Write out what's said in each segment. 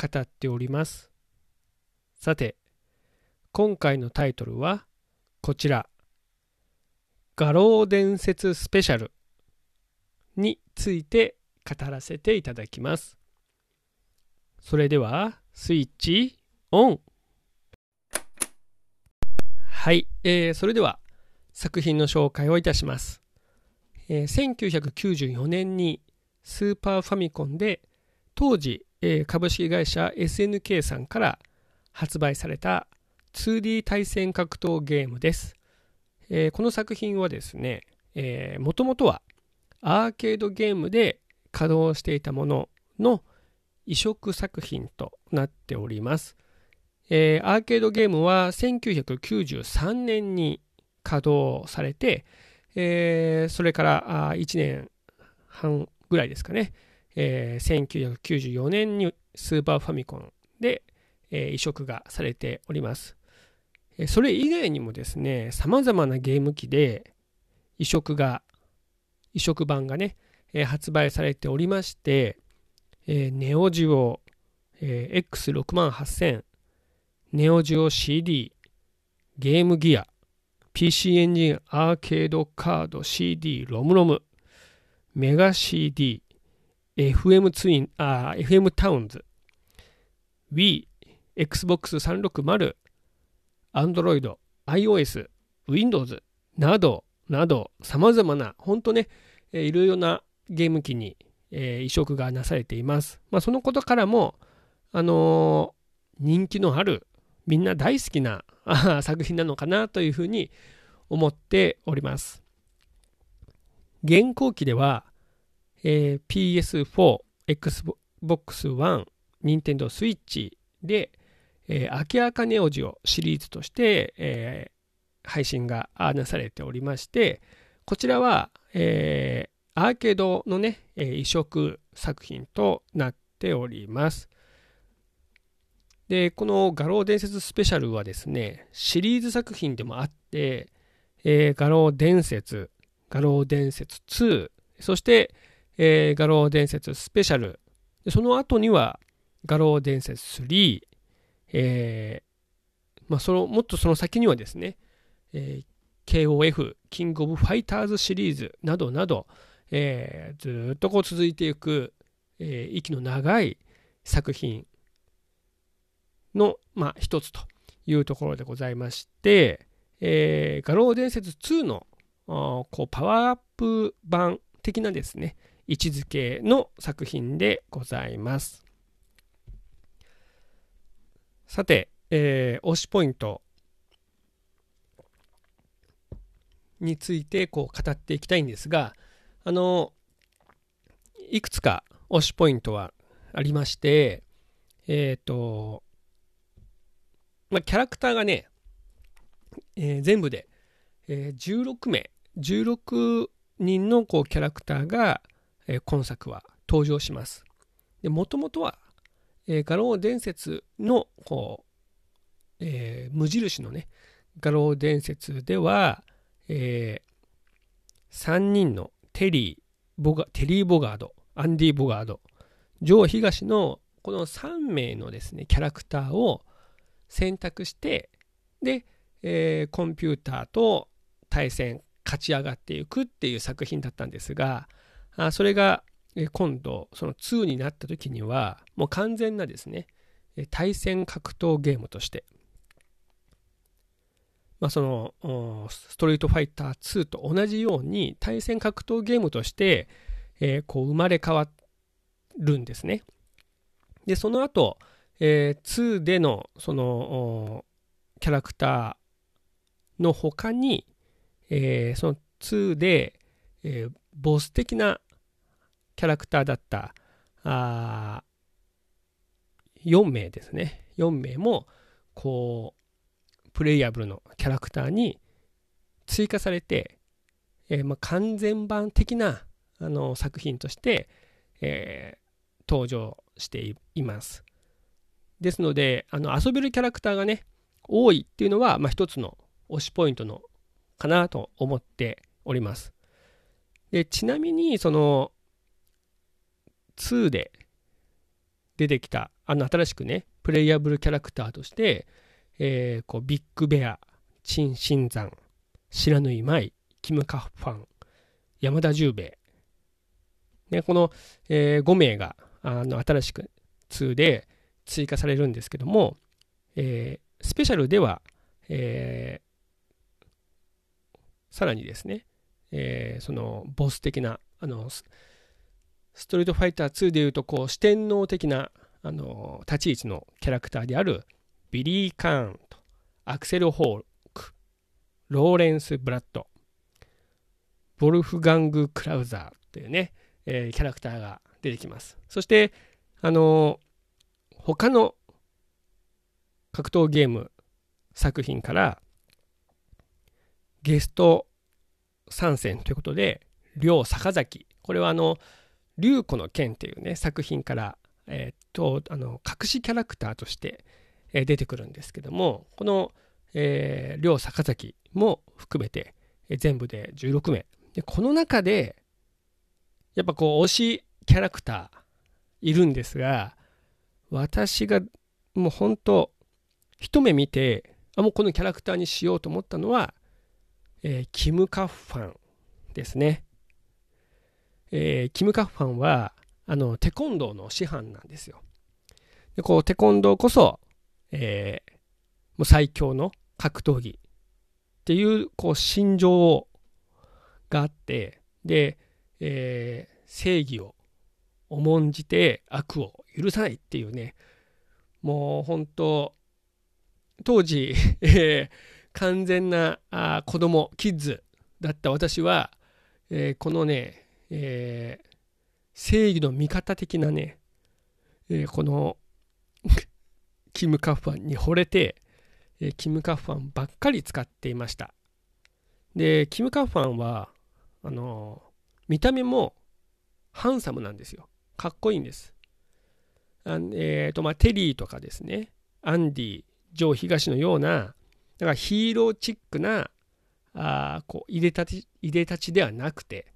語っております。さて、今回のタイトルはこちら。画廊伝説スペシャルについて語らせていただきます。それでは、スイッチオンはい、えー、それでは作品の紹介をいたします。えー、1994年にスーパーファミコンで当時、株式会社 SNK さんから発売された 2D 対戦格闘ゲームです。この作品はですね、もともとはアーケードゲームで稼働していたものの移植作品となっております。アーケードゲームは1993年に稼働されて、それから1年半ぐらいですかね、えー、1994年にスーパーファミコンで、えー、移植がされております。それ以外にもですね、様々なゲーム機で移植が、移植版がね、えー、発売されておりまして、えー、ネオジオ、えー、X68000、ネオジオ CD、ゲームギア、PC エンジンアーケードカード CD ロムロム、メガ CD、FM ツイン、あ、FM タウンズ、Wii、Xbox 360、Android、iOS、Windows などなど様々な本当ね、いろいろなゲーム機に、え、移植がなされています。まあ、そのことからも、あのー、人気のあるみんな大好きな作品なのかなというふうに思っております。現行機では、えー、PS4、Xbox One、Nintendo Switch で、えー、明らかネオジオシリーズとして、えー、配信がなされておりまして、こちらは、えー、アーケードのね、えー、移植作品となっております。で、この画廊伝説スペシャルはですね、シリーズ作品でもあって、えー、画廊伝説、画廊伝説2、そして、えー、画廊伝説スペシャル、その後には画廊伝説3、えー、まあ、その、もっとその先にはですね、えー、KOF、キングオブファイターズシリーズなどなど、えー、ずっとこう続いていく、えー、息の長い作品の、まあ、一つというところでございまして、えー、画廊伝説2のこうパワーアップ版的なですね、位置づけの作品でございます。さて、えー、推しポイントについてこう語っていきたいんですが、あの、いくつか推しポイントはありまして、えっ、ー、と、まあ、キャラクターがね、えー、全部で、えー、16名、16人のこうキャラクターが、え、今作は登場します。もともとはえ、画廊伝説のこう、えー、無印のね画廊伝説では、えー、3人のテリーボガテリー・ボガードアンディ・ボガードジョー・東のこの3名のですねキャラクターを選択してで、えー、コンピューターと対戦勝ち上がっていくっていう作品だったんですがあそれが今度その2になった時にはもう完全なですね対戦格闘ゲームとしてまあ、そのストリートファイター2と同じように対戦格闘ゲームとして、え、こう生まれ変わるんですね。で、その後、えー、2でのそのキャラクターの他に、え、その2で、えー、ボス的なキャラクターだったあ4名ですね。4名もこうプレイヤブルのキャラクターに追加されて、えー、まあ、完全版的なあの作品として、えー、登場しています。ですのであの遊べるキャラクターがね多いっていうのは、まあ、一つの推しポイントのかなと思っております。でちなみにその2で出てきたあの新しくねプレイヤブルキャラクターとして、えー、こうビッグベアチン・シンザン白縫舞キム・カッファン山田十兵衛、ね、この、えー、5名があの新しく2で追加されるんですけども、えー、スペシャルでは、えー、さらにですね、えー、そのボス的なあのストリートファイター2でいうとこう四天王的なあの立ち位置のキャラクターであるビリー・カーンとアクセル・ホークローレンス・ブラッドボルフガング・クラウザーというね、え、キャラクターが出てきます。そしてあの他の格闘ゲーム作品からゲスト参戦ということで両坂崎。これはあの龍子の剣っていうね作品から、えー、っとあの隠しキャラクターとして、え、出てくるんですけどもこの、えー、両坂崎も含めて、え、全部で16名。でこの中でやっぱこう推しキャラクターいるんですが私がもう本当一目見てあもうこのキャラクターにしようと思ったのは、えー、キム・カッファンですね。えー、キム・カッファンはあのテコンドーの師範なんですよ。でこうテコンドーこそ、えー、もう最強の格闘技っていうこう心情があってで、えー、正義を重んじて悪を許さないっていうねもう本当当時、えー、完全なあ子供キッズだった私は、えー、このねえー、正義の味方的なね、えー、この キム・カッファンに惚れて、えー、キム・カッファンばっかり使っていました。でキム・カッファンはあの見た目もハンサムなんですよ。かっこいいんです。あえーとまあ、テリーとかですね。アンディジョー東のようなだからヒーローチックなあこういでたちいでたちではなくて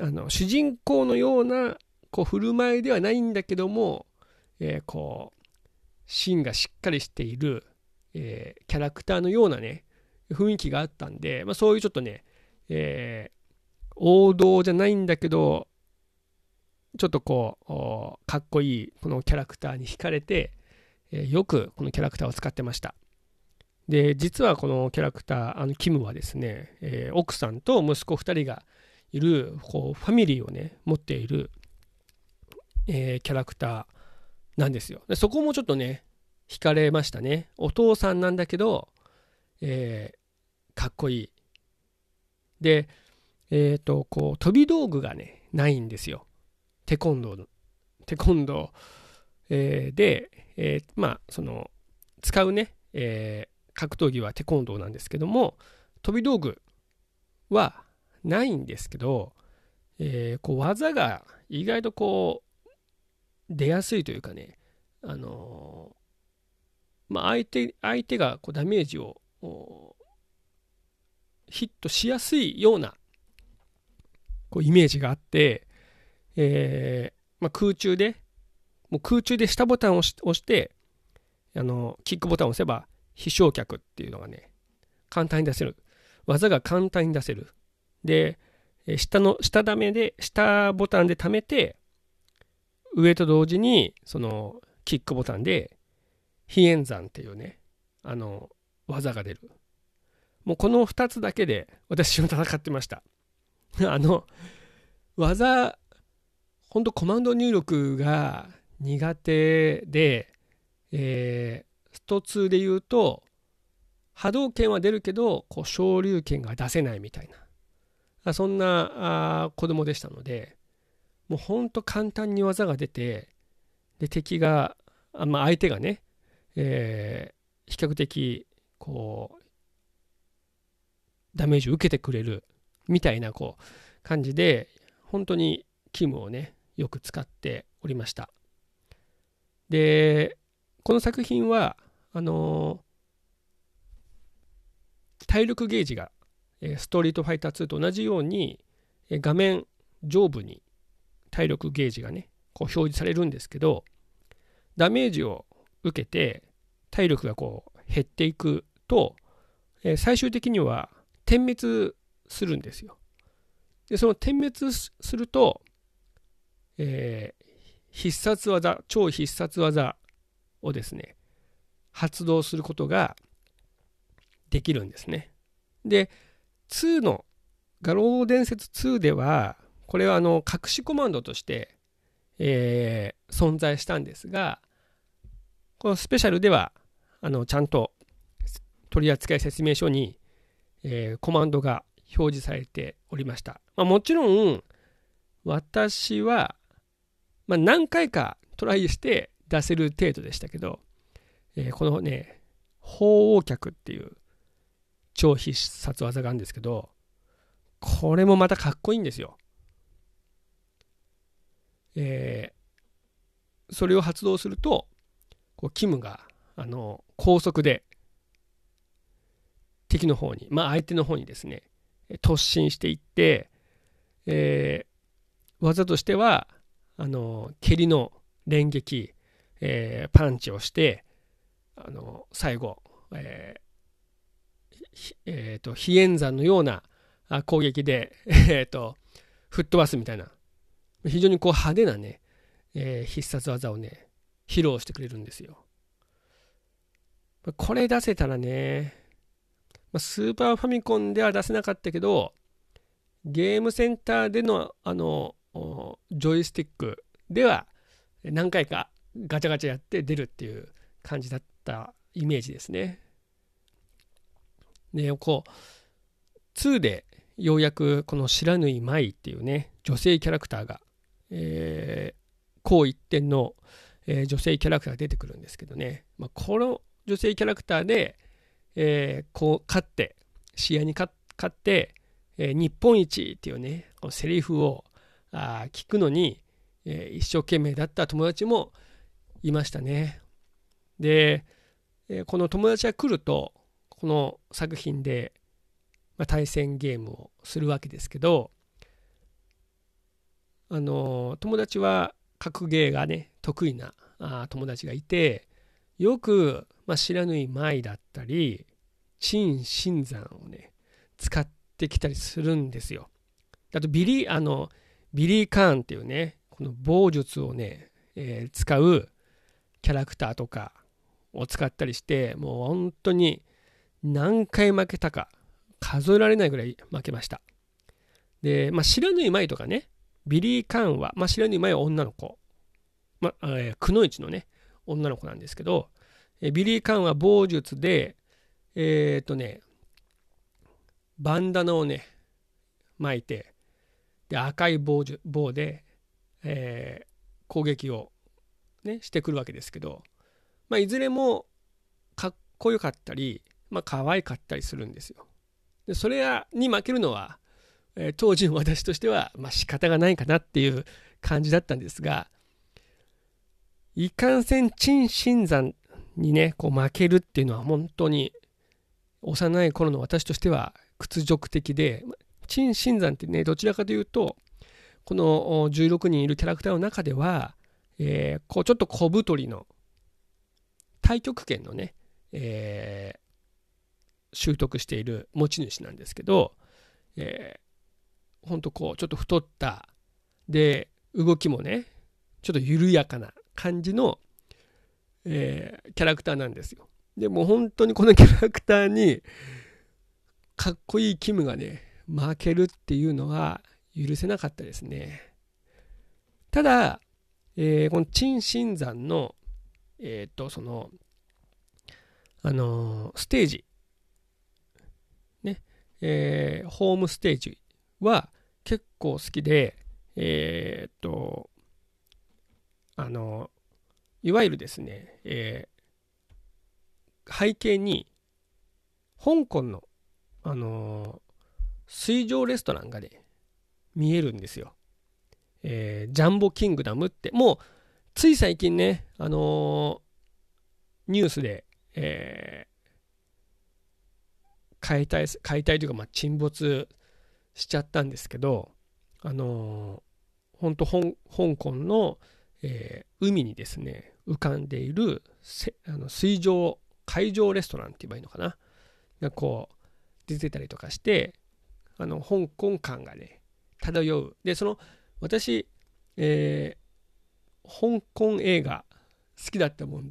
あの主人公のようなこう振る舞いではないんだけども、えー、こう芯がしっかりしている、えー、キャラクターのようなね雰囲気があったんで、まあ、そういうちょっとね、えー、王道じゃないんだけどちょっとこうかっこいいこのキャラクターに惹かれて、えよくこのキャラクターを使ってました。で実はこのキャラクターあのキムはですね、え奥さんと息子2人がいるこうファミリーをね持っている、えー、キャラクターなんですよ。でそこもちょっとね惹かれましたね。お父さんなんだけど、えー、かっこいい。でえっ、とこう飛び道具がねないんですよ。テコンドーテコンドー、えー、で、えー、まあその使うね、えー、格闘技はテコンドーなんですけども飛び道具はないんですけど、えー、こう技が意外とこう出やすいというかね、あのー、まあ、相手相手がこうダメージをヒットしやすいようなこうイメージがあって、えーまあ、空中でもう空中で下ボタンを押してあのキックボタンを押せば非焼却っていうのがね簡単に出せる。技が簡単に出せる。で、下の、下ダメで、下ボタンで溜めて、上と同時に、その、キックボタンで、非演算っていうね、あの、技が出る。もうこの2つだけで私は戦ってました。あの、技、ほんとコマンド入力が苦手で、えー、スト2で言うと、波動拳は出るけど、こう、昇竜拳が出せないみたいな。そんなあ子供でしたのでもうほんと簡単に技が出てで敵が、あまあ、相手がね、えー、比較的こうダメージを受けてくれるみたいなこう感じで本当にキムをねよく使っておりました。でこの作品はあのー、体力ゲージがストリートファイター2と同じように画面上部に体力ゲージがねこう表示されるんですけどダメージを受けて体力がこう減っていくと最終的には点滅するんですよ。でその点滅すると、えー、必殺技超必殺技をですね発動することができるんですね。で2の画廊伝説2ではこれはあの隠しコマンドとして、えー、存在したんですがこのスペシャルではあのちゃんと取扱説明書にえー、コマンドが表示されておりました。まあ、もちろん、私は、まあ、何回かトライして出せる程度でしたけど、えー、このね、鳳凰脚っていう超必殺技があるんですけど、これもまたかっこいいんですよ。えー、それを発動すると、こうキムがあの高速で敵の方に、まあ、相手の方にですね突進していって、えー、技としてはあの蹴りの連撃、えー、パンチをしてあの最後、えーえーと、飛燕山のような攻撃で、えーと、吹っ飛ばすみたいな非常にこう派手なね、えー、必殺技をね披露してくれるんですよ。これ出せたらね、スーパーファミコンでは出せなかったけどゲームセンターでのあのジョイスティックでは何回かガチャガチャやって出るっていう感じだったイメージですね。でこう2でようやくこの知らぬい舞っていうね女性キャラクターが、えー、こう一点の、えー、女性キャラクターが出てくるんですけどね、まあ、この女性キャラクターで、えー、こう勝って試合に勝って、えー、日本一っていうねこのセリフをあ聞くのに、えー、一生懸命だった友達もいましたね。で、えー、この友達が来るとこの作品で、まあ、対戦ゲームをするわけですけどあの友達は格ゲーがね得意なあ友達がいてよく、まあ、不知火舞だったり、チン・シンザンをね、使ってきたりするんですよ。あと、ビリー、あの、ビリー・カーンっていうね、この棒術をね、えー、使うキャラクターとかを使ったりして、もう本当に何回負けたか数えられないぐらい負けました。で、まあ、知らぬい舞とかね、ビリー・カーンは、まあ、知らぬい舞は女の子、まあ、えー、くのいちのね、女の子なんですけど、えビリー・カンは棒術で、えー、っとね、バンダナをね、巻いて、で赤い棒棒で、えー、攻撃を、ね、してくるわけですけど、まあ、いずれもかっこよかったり、まあ可愛かったりするんですよ。でそれに負けるのは、えー、当時の私としては、まあ、仕方がないかなっていう感じだったんですが、いかんせん陳新山にねこう負けるっていうのは本当に幼い頃の私としては屈辱的で陳新山ってねどちらかというとこの16人いるキャラクターの中では、えー、こうちょっと小太りの太極拳のね、えー、習得している持ち主なんですけど、えー、ほんとこうちょっと太ったで動きもねちょっと緩やかな感じの、えー、キャラクターなんですよ。でも本当にこのキャラクターにかっこいいキムがね負けるっていうのは許せなかったですね。ただ、えー、この陳新山のえっ、ー、とそのあの、ステージえー、ホームステージは結構好きでえっとあのいわゆるですね、えー、背景に香港の、あの、水上レストランがね見えるんですよ、えー、ジャンボキングダムって。もうつい最近ねあのニュースで、え解体解体というか、まあ、沈没しちゃったんですけどあの本当香港の、えー、海にですね浮かんでいるあの水上海上レストランって言えばいいのかな？がこう出てたりとかしてあの香港感がね漂う。でその私、えー、香港映画好きだったも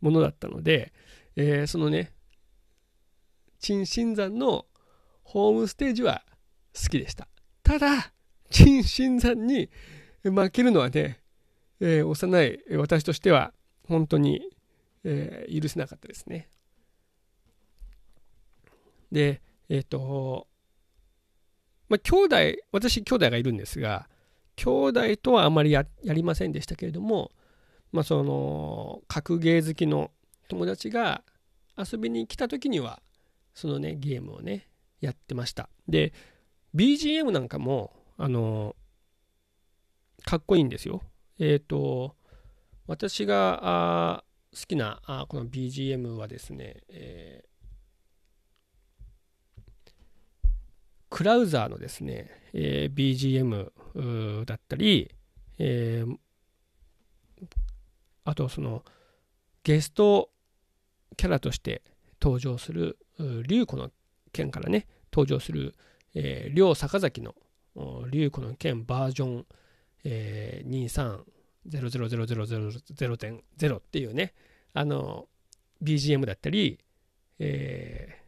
ものだったので、えー、そのね陳新山のホームステージは好きでした。ただ陳新山に負けるのはね、えー、幼い私としては本当に、えー、許せなかったですね。でえっ、ー、とまあ兄弟私兄弟がいるんですが兄弟とはあまりやりませんでしたけれどもまあその格ゲー好きの友達が遊びに来た時にはそのねゲームをねやってました。で BGM なんかもあのかっこいいんですよ。えっ、ー、と私が好きなあこの BGM はですね、えー、クラウザーのですね、えー、BGM だったり、えー、あとそのゲストキャラとして登場する龍子の剣からね登場する、えー、両坂崎の龍子の剣バージョン、えー、23000000.0っていうねあの BGM だったり、え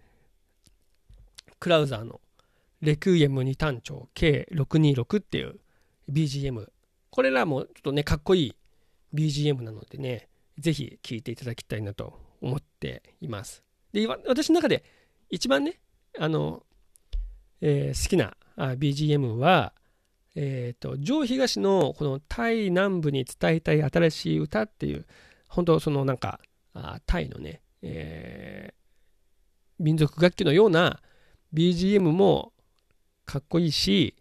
ー、クラウザーのレクイエム2単調 K626 っていう BGM これらもちょっとねかっこいい BGM なのでねぜひ聴いていただきたいなと思っています。で私の中で一番ねあの、えー、好きな BGM は、えーと、上東のこのタイ南部に伝えたい新しい歌っていう本当そのなんかあタイのね、えー、民族楽器のような BGM もかっこいいし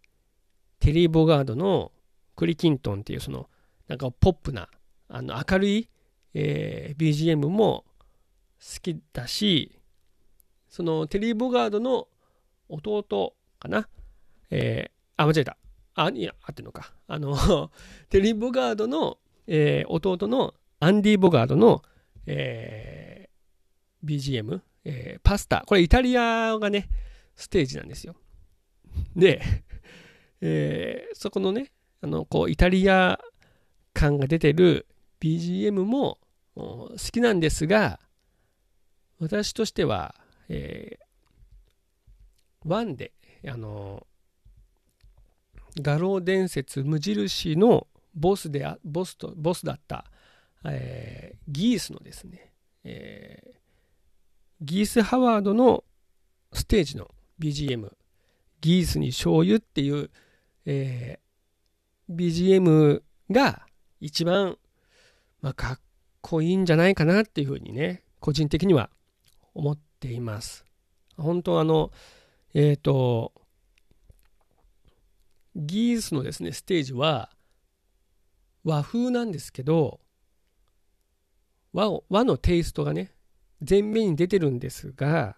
テリー・ボガードのクリキントンっていうそのなんかポップなあの明るい、えー、BGM も好きだしそのテリー・ボガードの弟かな？えー、あ間違えた。あいや合ってるのか。あの テリー・ボガードの、えー、弟のアンディ・ボガードの、えー、BGM、えー、パスタ。これイタリアがねステージなんですよ。で、えー、そこのねあのこうイタリア感が出てる BGM も好きなんですが私としては、えー、ワンで、あの、画廊伝説無印のボスでボスと、ボスだった、えー、ギースのですね、えー、ギース・ハワードのステージの BGM、ギースに醤油っていう、えー、BGM が一番、まあ、かっこいいんじゃないかなっていうふうにね、個人的には思っています。本当あの、えっ、ー、と、ギースのですね、ステージは和風なんですけど、和を和のテイストがね、前面に出てるんですが、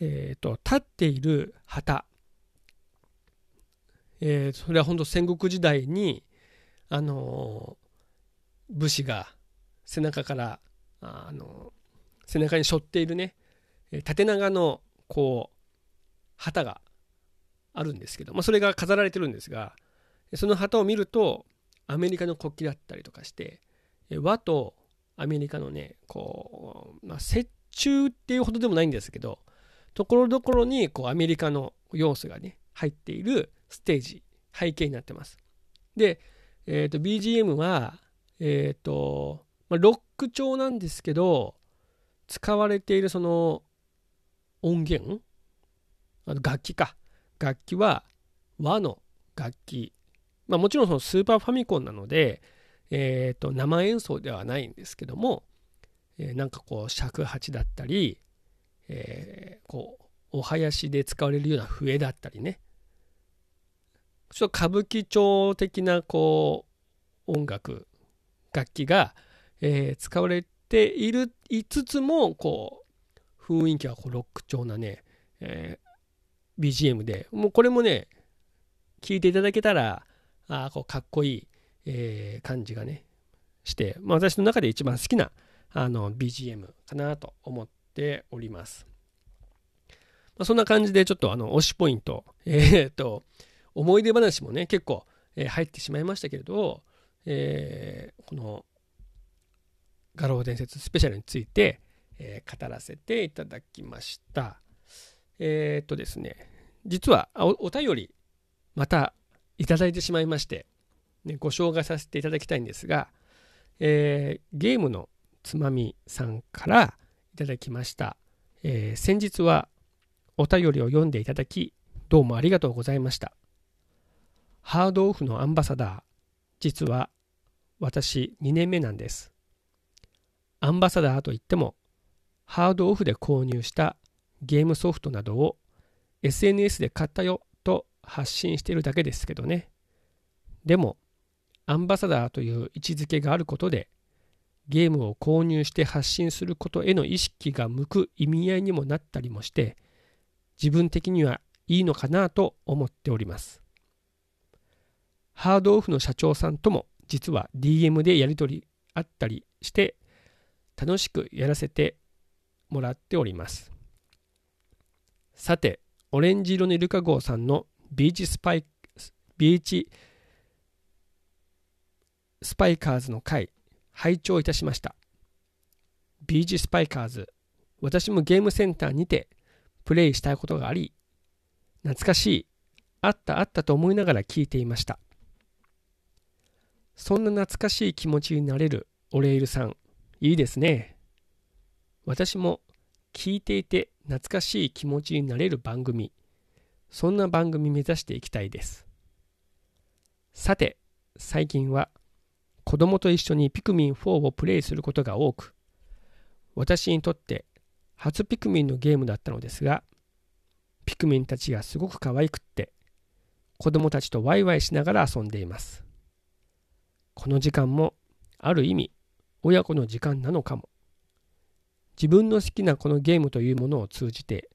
えっ、ー、と、立っている旗、えー、それは本当戦国時代に、あの武士が背中からあの背中に背負っているね縦長のこう旗があるんですけど、まあ、それが飾られてるんですがその旗を見るとアメリカの国旗だったりとかして和とアメリカのねこう、まあ、折衷っていうほどでもないんですけどところどころにこうアメリカの要素がね入っているステージ背景になってます。で、えーと、BGM はえっ、ー、と、まあ、ロック調なんですけど使われているその音源？あの楽器か。楽器は和の楽器。まあもちろんそのスーパーファミコンなので、えーと、生演奏ではないんですけども、えー、なんかこう尺八だったり、えー、こうお囃子で使われるような笛だったりね。ちょっと歌舞伎町的なこう音楽楽器が、えー、使われているいつつもこう雰囲気はこうロック調なね、えー、BGM でもうこれもね聴いていただけたらあこうかっこいい、えー、感じがねして、まあ、私の中で一番好きなあの BGM かなと思っております。まあ、そんな感じでちょっとあの推しポイント、えー、っと、思い出話もね、結構、えー、入ってしまいましたけれど、えー、この画廊伝説スペシャルについて、えー、語らせていただきました。えー、っとですね、実はおお便り、またいただいてしまいまして、ね、ご紹介させていただきたいんですが、えー、ゲームのつまみさんからいただきました。えー、先日はお便りを読んでいただき、どうもありがとうございました。ハードオフのアンバサダー、実は私2年目なんです。アンバサダーといっても、ハードオフで購入したゲームソフトなどを SNS で買ったよと発信しているだけですけどね。でも、アンバサダーという位置づけがあることで、ゲームを購入して発信することへの意識が向く意味合いにもなったりもして、自分的にはいいのかなと思っております。ハードオフの社長さんとも実は DM でやり取りあったりして楽しくやらせてもらっております。さて、オレンジ色のイルカ号さんのビーチスパイビーチスパイカーズの回、拝聴いたしました。ビーチスパイカーズ、私もゲームセンターにてプレイしたいことがあり、懐かしい、あったあったと思いながら聞いていました。そんな懐かしい気持ちになれるオレイルさん、いいですね。私も聞いていて懐かしい気持ちになれる番組、そんな番組目指していきたいです。さて、最近は子供と一緒にピクミン4をプレイすることが多く、私にとって初ピクミンのゲームだったのですが、ピクミンたちがすごく可愛くって、子供たちとワイワイしながら遊んでいます。この時間も、ある意味、親子の時間なのかも。自分の好きなこのゲームというものを通じて、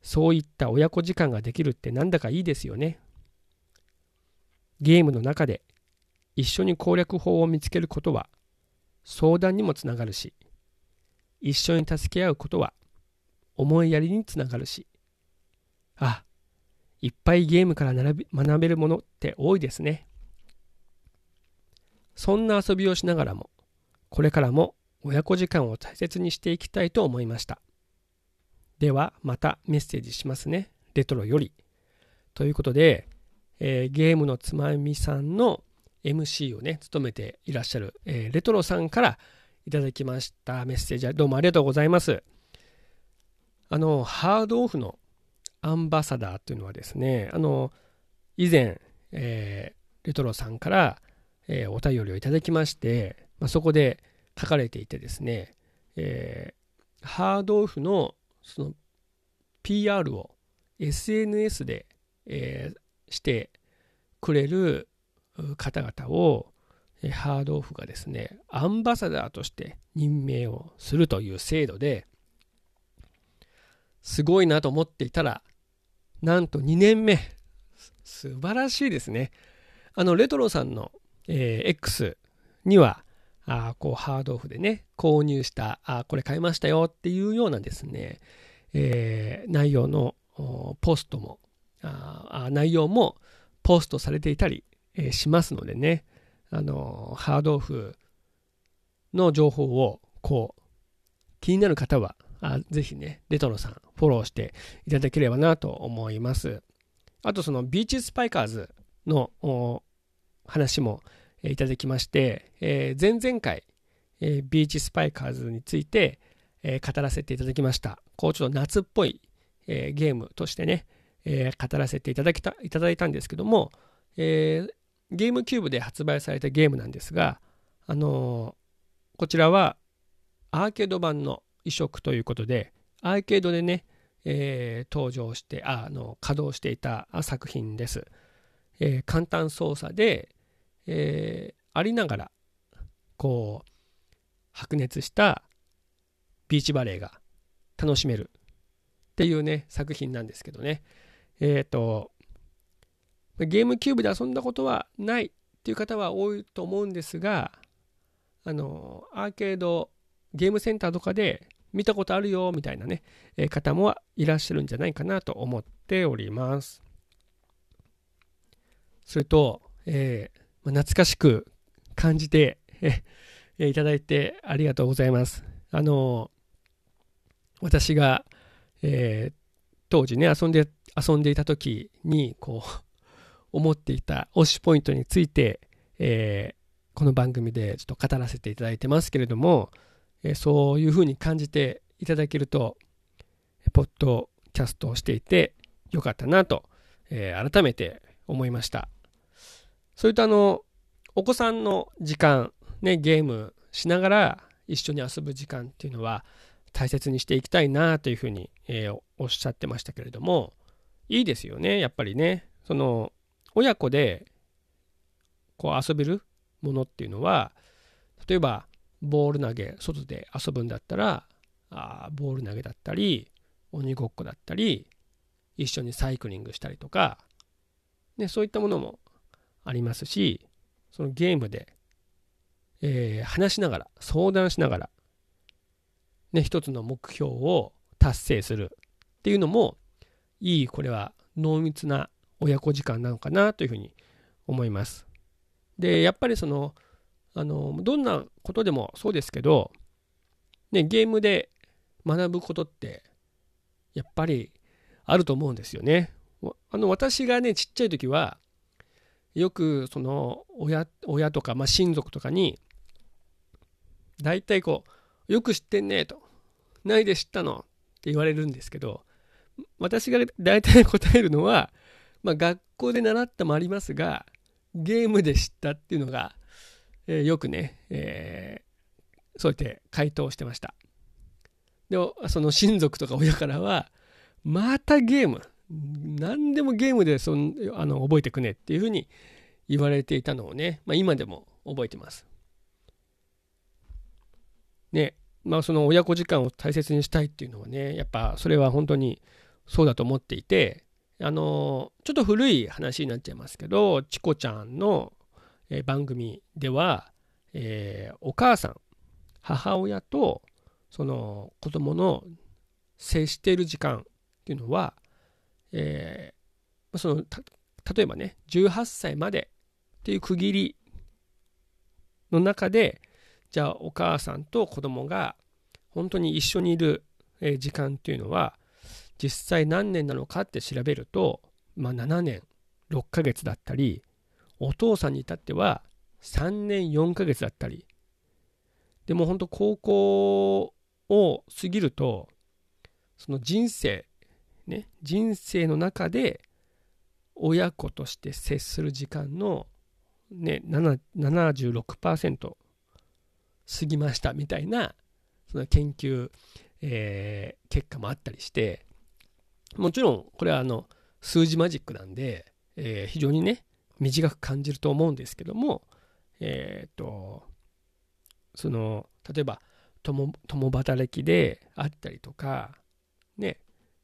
そういった親子時間ができるってなんだかいいですよね。ゲームの中で一緒に攻略法を見つけることは相談にもつながるし、一緒に助け合うことは思いやりにつながるし、あ、いっぱいゲームから学べるものって多いですね。そんな遊びをしながらも、これからも親子時間を大切にしていきたいと思いました。では、またメッセージしますね。レトロより。ということで、えー、ゲームのつまみさんの MC をね、務めていらっしゃる、えー、レトロさんからいただきましたメッセージどうもありがとうございます。あの、ハードオフのアンバサダーというのはですね、あの、以前、えー、レトロさんから、えー、お便りをいただきまして、まあ、そこで書かれていてですね、えー、ハードオフのその PR を SNS で、えー、してくれる方々をハードオフがですね、アンバサダーとして任命をするという制度で、すごいなと思っていたら、なんと2年目。素晴らしいですね。あの、レトロさんの、えー、X には、あこうハードオフでね、購入した、あこれ買いましたよっていうようなですね、えー、内容のポストもあ、内容もポストされていたり、えー、しますのでね、あのハードオフの情報をこう気になる方はあぜひねレトロさんフォローしていただければなと思います。あとそのビーチスパイカーズの話もいただきまして、え、前々回、え、ビーチスパイカーズについて、え、語らせていただきましたこうちょっと夏っぽい、えゲームとしてね、え語らせていただきたいただいたんですけども、え、ゲームキューブで発売されたゲームなんですが、あのこちらはアーケード版の移植ということで、アーケードでね、えー、登場して、ああの稼働していた作品です。えー、簡単操作で、えー、ありながら、こう、白熱したビーチバレーが楽しめるっていうね、作品なんですけどね。えっ、ー、と、ゲームキューブで遊んだことはないっていう方は多いと思うんですが、あの、アーケード、ゲームセンターとかで見たことあるよみたいなね、え、方もいらっしゃるんじゃないかなと思っております。それと、えー、懐かしく感じて、いただいてありがとうございます。あの私が、えー、当時ね遊んで遊んでいた時にこう 思っていた推しポイントについて、えー、この番組でちょっと語らせていただいてますけれども、えー、そういうふうに感じていただけるとポッドキャストをしていてよかったなと、えー、改めて思いましたそれとあのお子さんの時間ねゲームしながら一緒に遊ぶ時間っていうのは大切にしていきたいなというふうに、えー、おっしゃってましたけれどもいいですよね。やっぱりねその親子でこう遊べるものっていうのは例えばボール投げ外で遊ぶんだったらあボール投げだったり鬼ごっこだったり一緒にサイクリングしたりとか、ね、そういったものもありますしそのゲームで、えー、話しながら相談しながら、ね、一つの目標を達成するっていうのもいいこれは濃密な親子時間なのかなというふうに思います。でやっぱりそのあのどんなことでもそうですけど、ね、ゲームで学ぶことってやっぱりあると思うんですよね。あの私がねちっちゃい時はよくその親親とか、まあ、親族とかに大体こう「よく知ってんね」と「ないで知ったの?」って言われるんですけど私が大体答えるのは、まあ、学校で習ったもありますがゲームで知ったっていうのが、え、よくね、え、そうやって回答してました。でその親族とか親からはまたゲーム。何でもゲームでそんあの覚えてくねっていうふうに言われていたのをね、まあ、今でも覚えてます。ね、まあその親子時間を大切にしたいっていうのはね、やっぱそれは本当にそうだと思っていて、あのちょっと古い話になっちゃいますけど、チコちゃんの番組では、えー、お母さん、母親とその子供の接している時間っていうのは、えー、その例えばね18歳までっていう区切りの中でじゃあお母さんと子供が本当に一緒にいる時間っていうのは実際何年なのかって調べると、まあ、7年6ヶ月だったりお父さんに至っては3年4ヶ月だったり。でも本当高校を過ぎるとその人生ね、人生の中で親子として接する時間の、ね、76%過ぎましたみたいなその研究、えー、結果もあったりしてもちろんこれはあの数字マジックなんで、えー、非常にね短く感じると思うんですけどもえっ、とその例えば共働きであったりとかね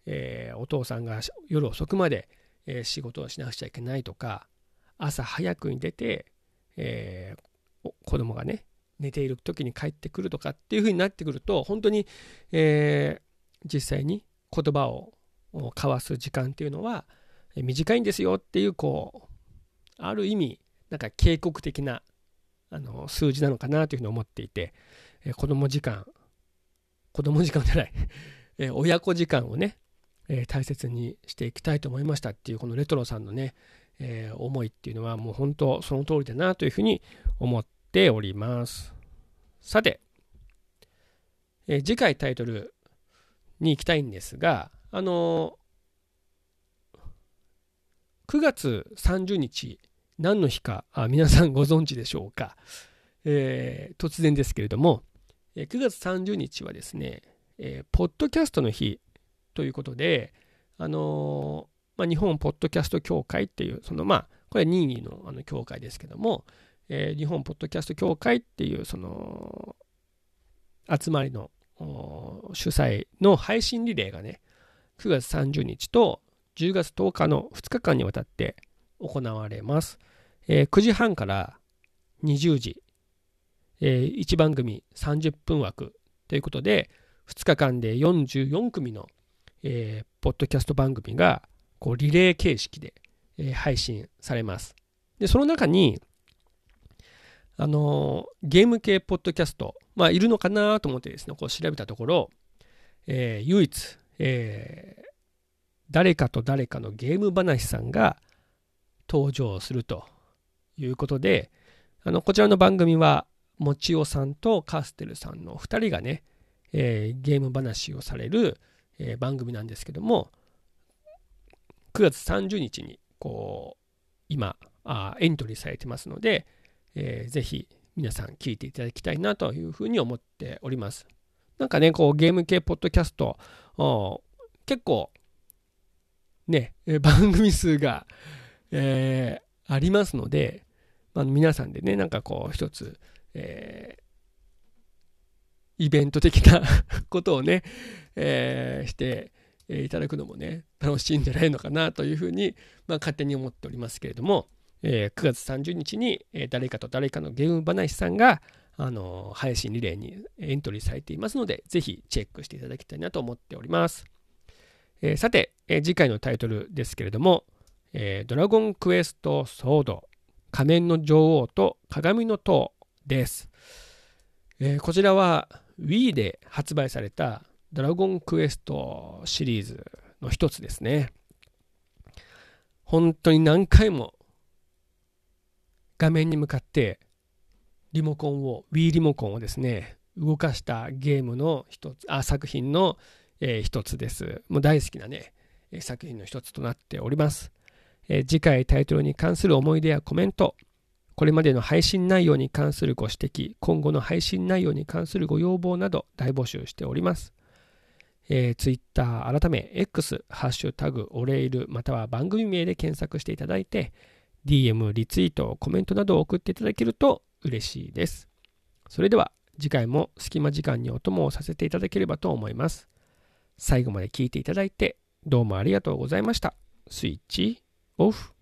えー、お父さんが夜遅くまで、えー、仕事をしなくちゃいけないとか朝早くに出て、えー、子供がね寝ている時に帰ってくるとかっていう風になってくると本当に、えー、実際に言葉を交わす時間っていうのは短いんですよっていうこうある意味なんか警告的なあの数字なのかなというふうに思っていて、えー、子供時間子供時間じゃない、親子時間をねえー、大切にしていきたいと思いましたっていうこのレトロさんのね、えー、思いっていうのはもう本当その通りだなというふうに思っております。さて、えー、次回タイトルに行きたいんですがあの9月30日何の日かあ皆さんご存知でしょうか、えー、突然ですけれども、9月30日はですね、えー、ポッドキャストの日ということで、あの、まあ、日本ポッドキャスト協会っていう、そのまあ、これは任意のあの協会ですけども、えー、日本ポッドキャスト協会っていう、その、集まりの主催の配信リレーがね、9月30日と10月10日の2日間にわたって行われます。えー、9時半から20時、えー、1番組30分枠ということで、2日間で44組の、えー、ポッドキャスト番組がこうリレー形式で、えー、配信されます。で、その中に、あのー、ゲーム系ポッドキャスト、まあ、いるのかなと思ってですね、こう調べたところ、えー、唯一、えー、誰かと誰かのゲーム話さんが登場するということで、あの、こちらの番組は、もちおさんとカステルさんの2人がね、えー、ゲーム話をされる、えー、番組なんですけども、9月30日に、こう、今あ、エントリーされてますので、えー、ぜひ皆さん聞いていただきたいなというふうに思っております。なんかね、こうゲーム系ポッドキャスト、結構ね、番組数が、えー、ありますので、まあ、皆さんでね、なんかこう一つ、えー、イベント的な ことをね、えー、していただくのもね、楽しいんじゃないのかなというふうに、まあ、勝手に思っておりますけれども、えー、9月30日に、え、誰かと誰かのゲーム話さんが、あの、配信リレーにエントリーされていますので、ぜひチェックしていただきたいなと思っております。えー、さて、え、次回のタイトルですけれども、え、ドラゴンクエストソード仮面の女王と鏡の塔です、え、こちらは Wii で発売されたドラゴンクエストシリーズの一つですね本当に何回も画面に向かってリモコンを Wii リモコンをですね動かしたゲームの一つあ作品のえー、一つです。もう大好きなね、作品の一つとなっております。えー、次回タイトルに関する思い出やコメント、これまでの配信内容に関するご指摘、今後の配信内容に関するご要望など大募集しております。えー、Twitter 改め X、ハッシュタグ、おレイル、または番組名で検索していただいて、DM、リツイート、コメントなどを送っていただけると嬉しいです。それでは次回も隙間時間にお供をさせていただければと思います。最後まで聞いていただいてどうもありがとうございました。スイッチオフ。